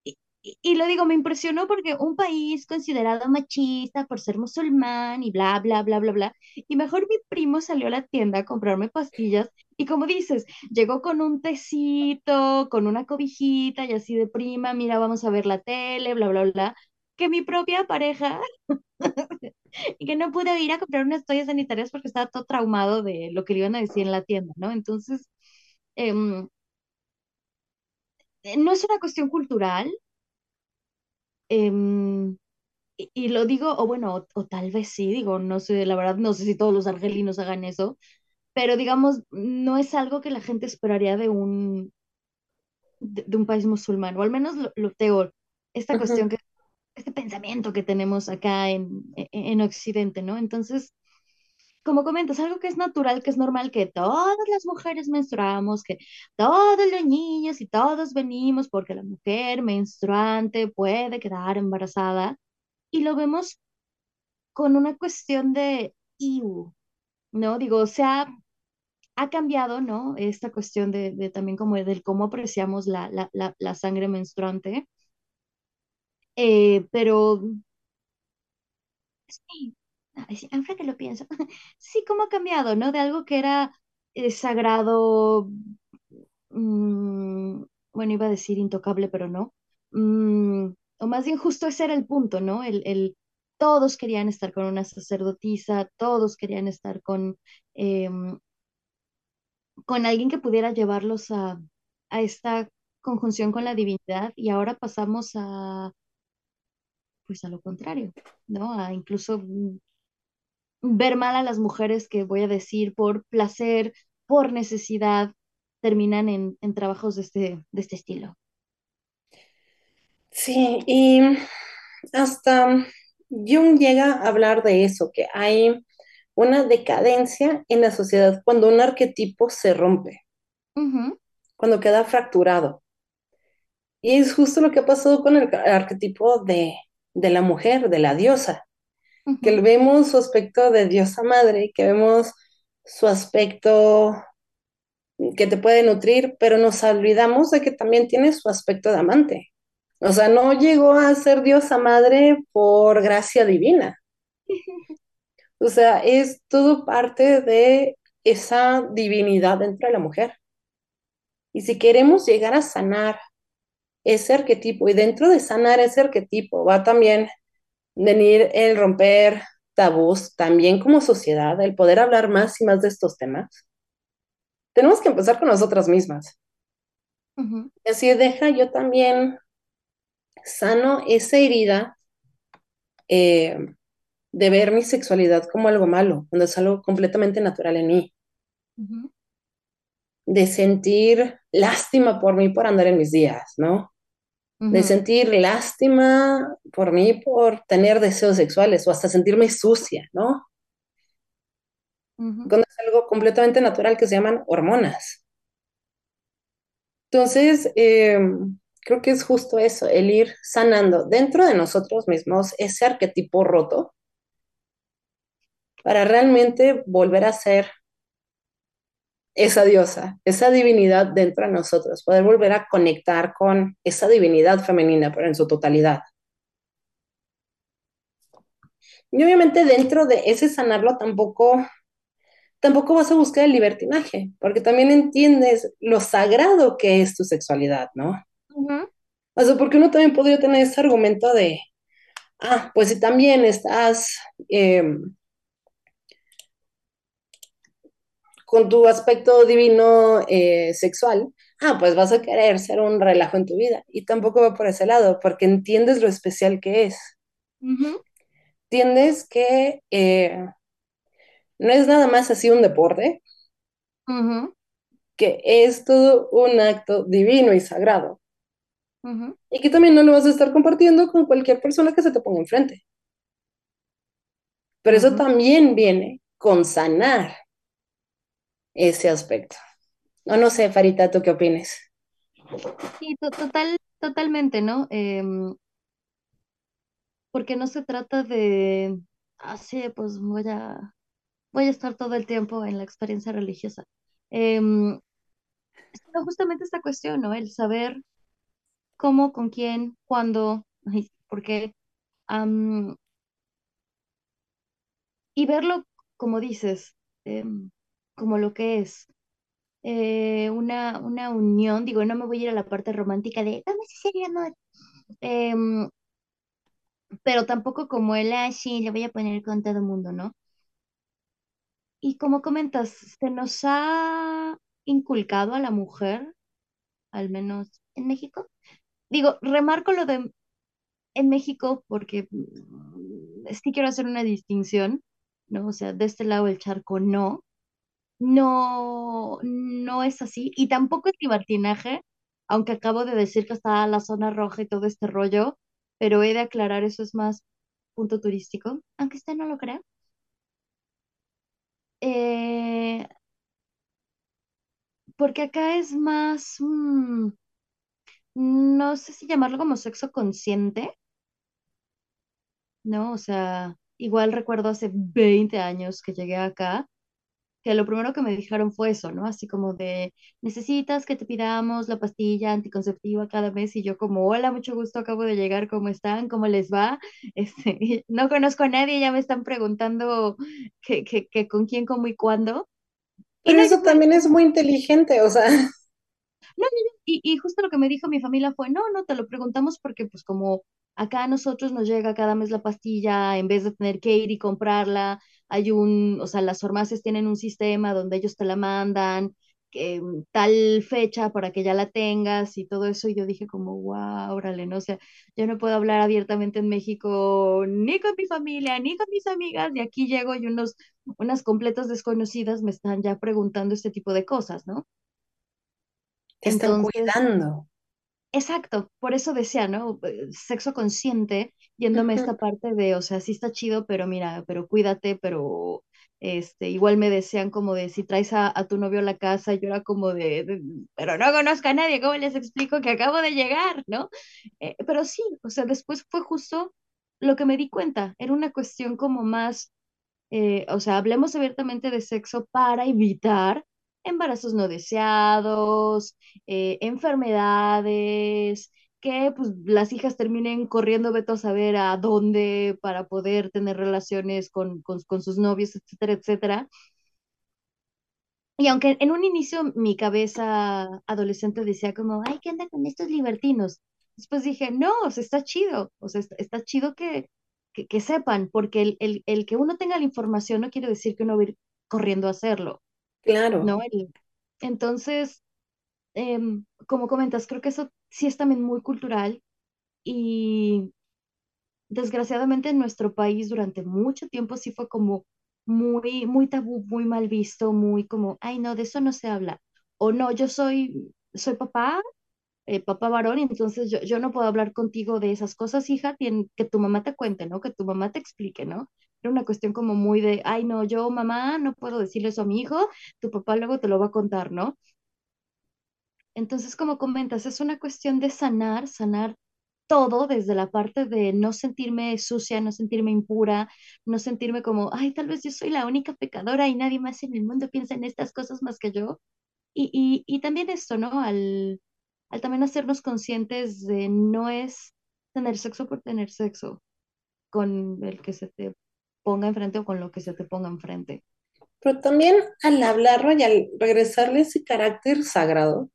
Y, y, y lo digo, me impresionó porque un país considerado machista por ser musulmán y bla, bla, bla, bla, bla. Y mejor mi primo salió a la tienda a comprarme pastillas y como dices, llegó con un tecito, con una cobijita y así de prima, mira, vamos a ver la tele, bla, bla, bla. Que mi propia pareja y que no pude ir a comprar unas toallas sanitarias porque estaba todo traumado de lo que le iban a decir en la tienda, ¿no? Entonces, em, no es una cuestión cultural. em, Y, y lo digo, o bueno, o, o tal vez sí, digo, no sé, la verdad, no sé si todos los argelinos hagan eso, pero digamos, no es algo que la gente esperaría de un, de, de un país musulmán, o al menos lo, lo teo, esta cuestión Ujú. que, este pensamiento que tenemos acá en, en, en Occidente, ¿no? Entonces, como comentas, algo que es natural, que es normal, que todas las mujeres menstruamos, que todos los niños y todos venimos porque la mujer menstruante puede quedar embarazada, y lo vemos con una cuestión de IU, ¿no? Digo, se ha, ha cambiado, ¿no? Esta cuestión de, de también como del cómo apreciamos la, la, la, la sangre menstruante, eh, pero sí, ahora que lo pienso, sí, cómo ha cambiado, ¿no? De algo que era eh, sagrado, mm, bueno, iba a decir intocable, pero no. Mm, o más bien justo ese era el punto, ¿no? El, el, todos querían estar con una sacerdotisa, todos querían estar con, em, con alguien que pudiera llevarlos a, a esta conjunción con la divinidad y ahora pasamos a, pues a lo contrario, ¿no? A incluso mm, ver mal a las mujeres que voy a decir por placer, por necesidad, terminan en, en trabajos de este, de este estilo. Sí, y hasta Jung llega a hablar de eso, que hay una decadencia en la sociedad cuando un arquetipo se rompe, cuando queda fracturado. Y es justo lo que ha pasado con el arquetipo de, de la mujer, de la diosa, que vemos su aspecto de diosa madre, que vemos su aspecto que te puede nutrir, pero nos olvidamos de que también tiene su aspecto de amante. O sea, no llegó a ser diosa madre por gracia divina. O sea, es todo parte de esa divinidad dentro de la mujer. Y si queremos llegar a sanar ese arquetipo, y dentro de sanar ese arquetipo va también venir el romper tabús, también como sociedad, el poder hablar más y más de estos temas, tenemos que empezar con nosotras mismas. Es decir, deja yo también sano esa herida eh, de ver mi sexualidad como algo malo, cuando es algo completamente natural en mí, de sentir lástima por mí por andar en mis días, ¿no? De sentir lástima por mí por tener deseos sexuales o hasta sentirme sucia, ¿no? Cuando es algo completamente natural que se llaman hormonas. Entonces, eh, creo que es justo eso, el ir sanando dentro de nosotros mismos ese arquetipo roto para realmente volver a ser esa diosa, esa divinidad dentro de nosotros, poder volver a conectar con esa divinidad femenina, pero en su totalidad. Y obviamente dentro de ese sanarlo tampoco, tampoco vas a buscar el libertinaje, porque también entiendes lo sagrado que es tu sexualidad, ¿no? O sea, porque uno también podría tener ese argumento de, ah, pues si también estás em, con tu aspecto divino eh, sexual, ah, pues vas a querer ser un relajo en tu vida. Y tampoco va por ese lado, porque entiendes lo especial que es. Entiendes que eh, no es nada más así un deporte, que es todo un acto divino y sagrado. Y que también no lo vas a estar compartiendo con cualquier persona que se te ponga enfrente. Pero eso también viene con sanar ese aspecto. No, no sé, Farita, ¿tú qué opinas? Sí, total, totalmente, ¿no? Em, porque no se trata de, así, ah, pues voy a, voy a estar todo el tiempo en la experiencia religiosa. Sino justamente esta cuestión, ¿no? El saber cómo, con quién, cuándo, por qué. y verlo, como dices, em, como lo que es eh, una, una unión, digo, no me voy a ir a la parte romántica de, vamos a ser amor, em, pero tampoco como el, ah, le voy a poner con todo el mundo, ¿no? Y como comentas, se nos ha inculcado a la mujer, al menos en México. Digo, remarco lo de en México porque mm, sí quiero hacer una distinción, ¿no? O sea, de este lado del charco no, no, no es así. Y tampoco es libertinaje, aunque acabo de decir que está la zona roja y todo este rollo, pero he de aclarar, eso es más punto turístico, aunque usted no lo crea. Eh, porque acá es más, mm, no sé si llamarlo como sexo consciente, ¿no? O sea, igual recuerdo hace 20 años que llegué acá que lo primero que me dijeron fue eso, ¿no? Así como de, necesitas que te pidamos la pastilla anticonceptiva cada mes y yo como, hola, mucho gusto, acabo de llegar, ¿cómo están? ¿Cómo les va? Este, no conozco a nadie, ya me están preguntando que, que, con quién, cómo y cuándo. Pero eso también es muy inteligente, o sea. No, y, y justo lo que me dijo mi familia fue, no, no, te lo preguntamos porque pues como acá a nosotros nos llega cada mes la pastilla, en vez de tener que ir y comprarla, hay un, o sea, las farmacias tienen un sistema donde ellos te la mandan, mm, tal fecha para que ya la tengas y todo eso, y yo dije como, wow, órale, ¿no? O sea, yo no puedo hablar abiertamente en México ni con mi familia, ni con mis amigas, y aquí llego y unos, unas completas desconocidas me están ya preguntando este tipo de cosas, ¿no? Te están cuidando. Exacto, por eso decía, ¿no? Eh, sexo consciente, yéndome a esta parte de, o sea, sí está chido, pero mira, pero cuídate, pero este, igual me decían como de si traes a, tu novio a la casa, yo era como de, pero no conozco a nadie, ¿cómo les explico que acabo de llegar, ¿no? Eh, pero sí, o sea, después fue justo lo que me di cuenta, era una cuestión como más, eh, o sea, hablemos abiertamente de sexo para evitar embarazos no deseados, eh, enfermedades, que pues las hijas terminen corriendo, veto a saber a dónde para poder tener relaciones con, sus novios, etcétera, etcétera. Y aunque en un inicio mi cabeza adolescente decía como, ay, ¿qué anda con estos libertinos? Después dije, no, o sea, está chido, o sea, está, chido que, que, sepan, porque el, el, el, que uno tenga la información no quiere decir que uno va a ir corriendo a hacerlo. Claro. ¿no? entonces, em, como comentas, creo que eso sí es también muy cultural y desgraciadamente en nuestro país durante mucho tiempo sí fue como muy, muy tabú, muy mal visto, muy como, ay, no, de eso no se habla. O no, yo soy, soy papá, eh, papá varón, entonces yo, yo no puedo hablar contigo de esas cosas, hija, que tu mamá te cuente, ¿no? Que tu mamá te explique, ¿no? Era una cuestión como muy de, ay, no, yo, mamá, no puedo decirle eso a mi hijo, tu papá luego te lo va a contar, ¿no? Entonces, como comentas, es una cuestión de sanar, sanar todo desde la parte de no sentirme sucia, no sentirme impura, no sentirme como, ay, tal vez yo soy la única pecadora y nadie más en el mundo piensa en estas cosas más que yo. Y, y, y también esto, ¿no? Al, al también hacernos conscientes de no es tener sexo por tener sexo con el que se te ponga enfrente o con lo que se te ponga enfrente. Pero también al hablarlo y al regresarle ese carácter sagrado,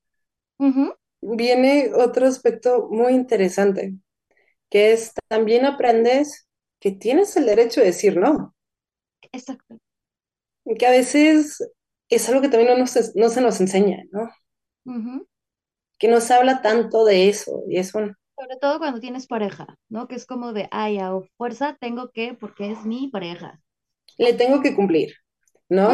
viene otro aspecto muy interesante, que es también aprendes que tienes el derecho de decir no, exacto. que a veces es algo que también no, se- no se nos enseña, ¿no? Ujú. Que no se habla tanto de eso, y es un, Sobre todo cuando tienes pareja, ¿no? Que es como de, ay, a fuerza tengo que, porque es mi pareja. le tengo que cumplir, ¿no?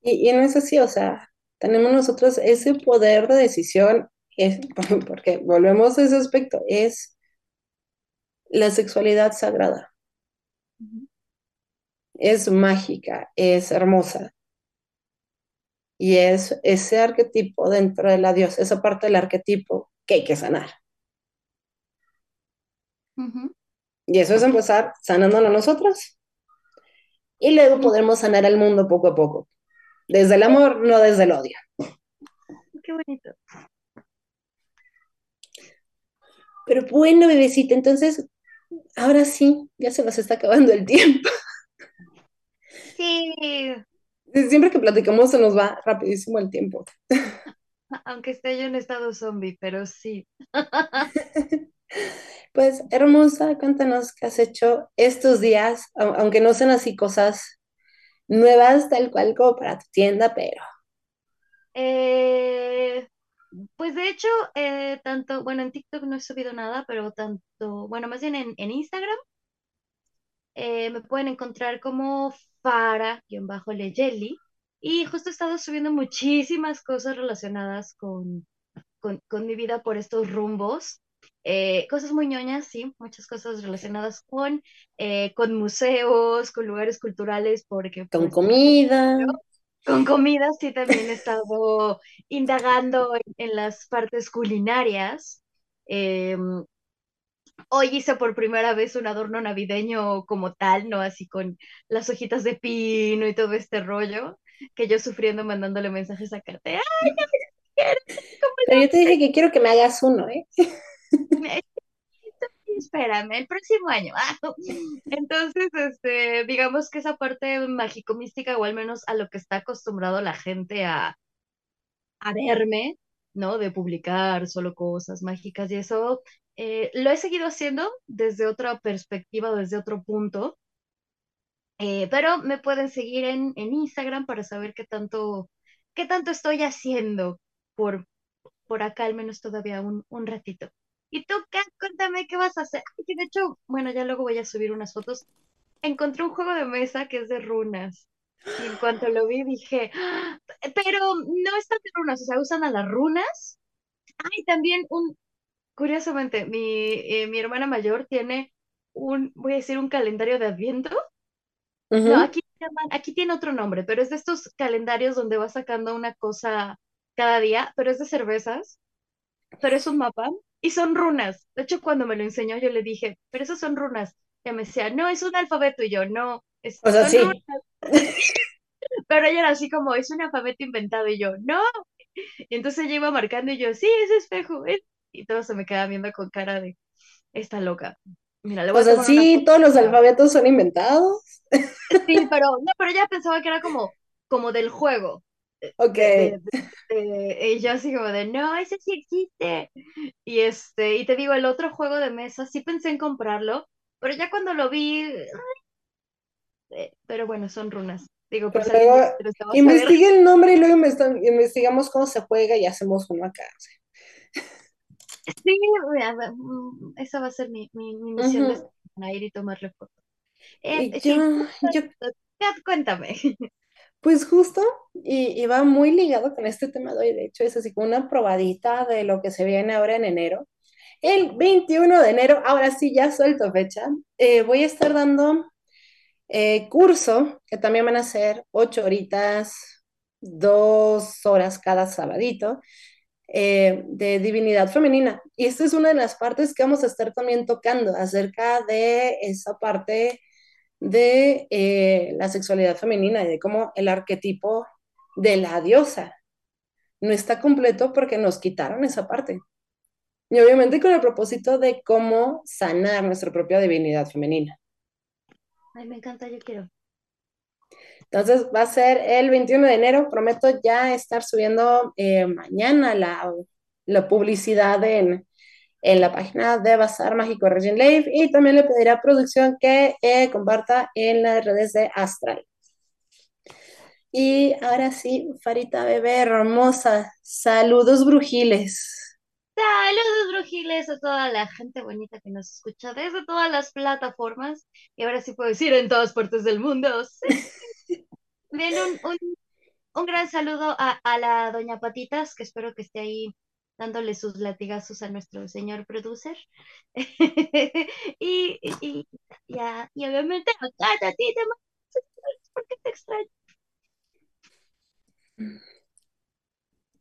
Y, y no es así, o sea, tenemos nosotros ese poder de decisión, es, porque volvemos a ese aspecto, es la sexualidad sagrada, es mágica, es hermosa, y es ese arquetipo dentro de la diosa, esa parte del arquetipo que hay que sanar. Y eso es empezar sanándolo nosotros, y luego podremos sanar al mundo poco a poco, desde el amor, no desde el odio. Qué bonito. Pero bueno, bebecita, entonces, ahora sí, ya se nos está acabando el tiempo. Sí, Siempre que platicamos se nos va rapidísimo el tiempo. aunque esté yo en estado zombie, pero sí. Pues, hermosa, cuéntanos qué has hecho estos días, au- aunque no sean así cosas nuevas, tal cual como para tu tienda, pero Eh, pues de hecho, eh, tanto, bueno, en TikTok no he subido nada, pero tanto, bueno, más bien en, en Instagram eh, me pueden encontrar como Fara-Leyeli. Y justo he estado subiendo muchísimas cosas relacionadas con, con, con mi vida por estos rumbos. Eh, cosas muy ñoñas, sí, muchas cosas relacionadas con, eh, con museos, con lugares culturales, porque con pues comida. con comida sí también he estado indagando en, en las partes culinarias. Em, Hoy hice por primera vez un adorno navideño como tal, ¿no? Así con las hojitas de pino y todo este rollo, que yo sufriendo mandándole mensajes a Kate. ¡Ay, Pero yo te dije que quiero que me hagas uno, ¿eh? me- espérame, el próximo año. Ah, Entonces, este, digamos que esa parte mágico-mística, o al menos a lo que está acostumbrado la gente a, a verme, ¿no? De publicar solo cosas mágicas y eso, eh, lo he seguido haciendo desde otra perspectiva, desde otro punto. Eh, pero me pueden seguir en, en Instagram para saber qué tanto, qué tanto estoy haciendo por, por acá, al menos todavía un, un ratito. ¿Y tú, Kat? Cuéntame qué vas a hacer. Ay, de hecho, bueno, ya luego voy a subir unas fotos. Encontré un juego de mesa que es de runas. Y en cuanto lo vi dije, "Ah, pero no están de runas, o sea, usan a las runas. Ay, también un, curiosamente, mi, eh, mi hermana mayor tiene un, voy a decir, un calendario de Adviento no, aquí, aquí tiene otro nombre, pero es de estos calendarios donde vas sacando una cosa cada día, pero es de cervezas, pero es un mapa y son runas. De hecho, cuando me lo enseñó, yo le dije, pero esas son runas. Y me decía, no, es un alfabeto. Y yo, no, es- O sea, son runas. Pero ella era así como, es un alfabeto inventado. Y yo, no. Y entonces ella iba marcando y yo, sí, es espejo. es-". Y todos se me quedaban viendo con cara de, esta loca. Mira, le voy O sea, sí, todos los alfabetos son inventados. Sí, pero no, pero ella pensaba que era como, como del juego. Ok. de, de, de- y yo así como de, no, ese sí existe. Y este, y te digo, el otro juego de mesa, sí pensé en comprarlo, pero ya cuando lo vi, eh, pero bueno, son runas. Digo, por luego investigue el nombre y luego investigamos cómo se juega y hacemos uno acá. Sí, mm, esa va a ser mi, mi, mi misión de semana, ir y tomarle foto. Y Eh, yo, yo, cuéntame. pues justo, y, y va muy ligado con este tema de hoy, de hecho, es así como una probadita de lo que se viene ahora en enero. El 21 de enero, ahora sí, ya suelto fecha, eh, voy a estar dando eh, curso, que también van a ser ocho horitas, dos horas cada sabadito, eh, de divinidad femenina. Y esta es una de las partes que vamos a estar también tocando acerca de esa parte de eh, la sexualidad femenina y de cómo el arquetipo de la diosa no está completo porque nos quitaron esa parte. Y obviamente con el propósito de cómo sanar nuestra propia divinidad femenina. Ay, me encanta, yo quiero. Entonces va a ser el 21 de enero. Prometo ya estar subiendo eh, mañana la, publicidad en, en, la página de Bazar Mágico Regin Live y también le pediré a producción que eh, comparta en las redes de Astral. Y ahora sí, Farita Bebé hermosa, saludos brujiles. Saludos brujiles a toda la gente bonita que nos escucha desde todas las plataformas. Y ahora sí puedo decir en todas partes del mundo. Bien, un, un, gran saludo a, la doña Patitas, que espero que esté ahí dándole sus latigazos a nuestro señor producer. y, y, y, obviamente a ti, porque te extraño.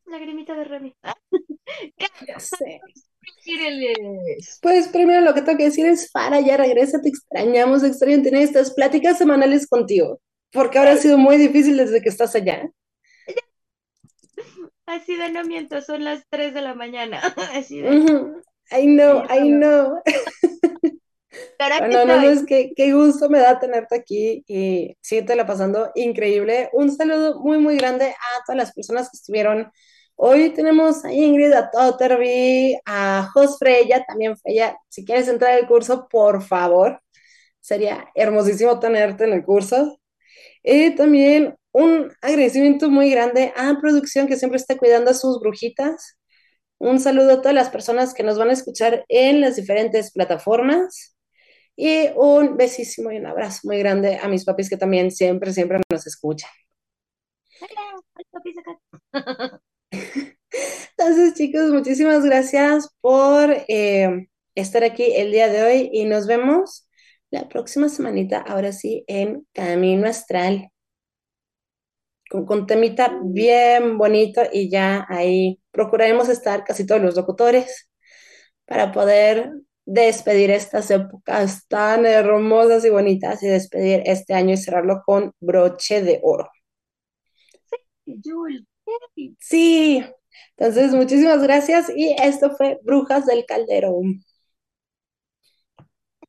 Lagrimita de Remy. Pues primero lo que tengo que decir es, Fara, ya regresa, te extrañamos, extraño tener estas pláticas semanales contigo, porque ahora ha sido muy difícil desde que estás allá. Así de no miento, son las 3 de la mañana. Así de... I know, I know. no, no, es que qué gusto me da tenerte aquí y la pasando increíble. Un saludo muy, muy grande a todas las personas que estuvieron Hoy tenemos a Ingrid, a Totterby, a Jos Freya, también Freya. Si quieres entrar al curso, por favor. Sería hermosísimo tenerte en el curso. Y también un agradecimiento muy grande a producción que siempre está cuidando a sus brujitas. Un saludo a todas las personas que nos van a escuchar en las diferentes plataformas. Y un besísimo y un abrazo muy grande a mis papis que también siempre, siempre nos escuchan. Hola, papis acá. Entonces, chicos, muchísimas gracias por eh, estar aquí el día de hoy y nos vemos la próxima semanita, ahora sí, en Camino Astral. Con, con temita bien bonito y ya ahí procuraremos estar casi todos los locutores para poder despedir estas épocas tan hermosas y bonitas y despedir este año y cerrarlo con broche de oro. Sí, Jules. Sí, entonces muchísimas gracias y esto fue Brujas del Caldero.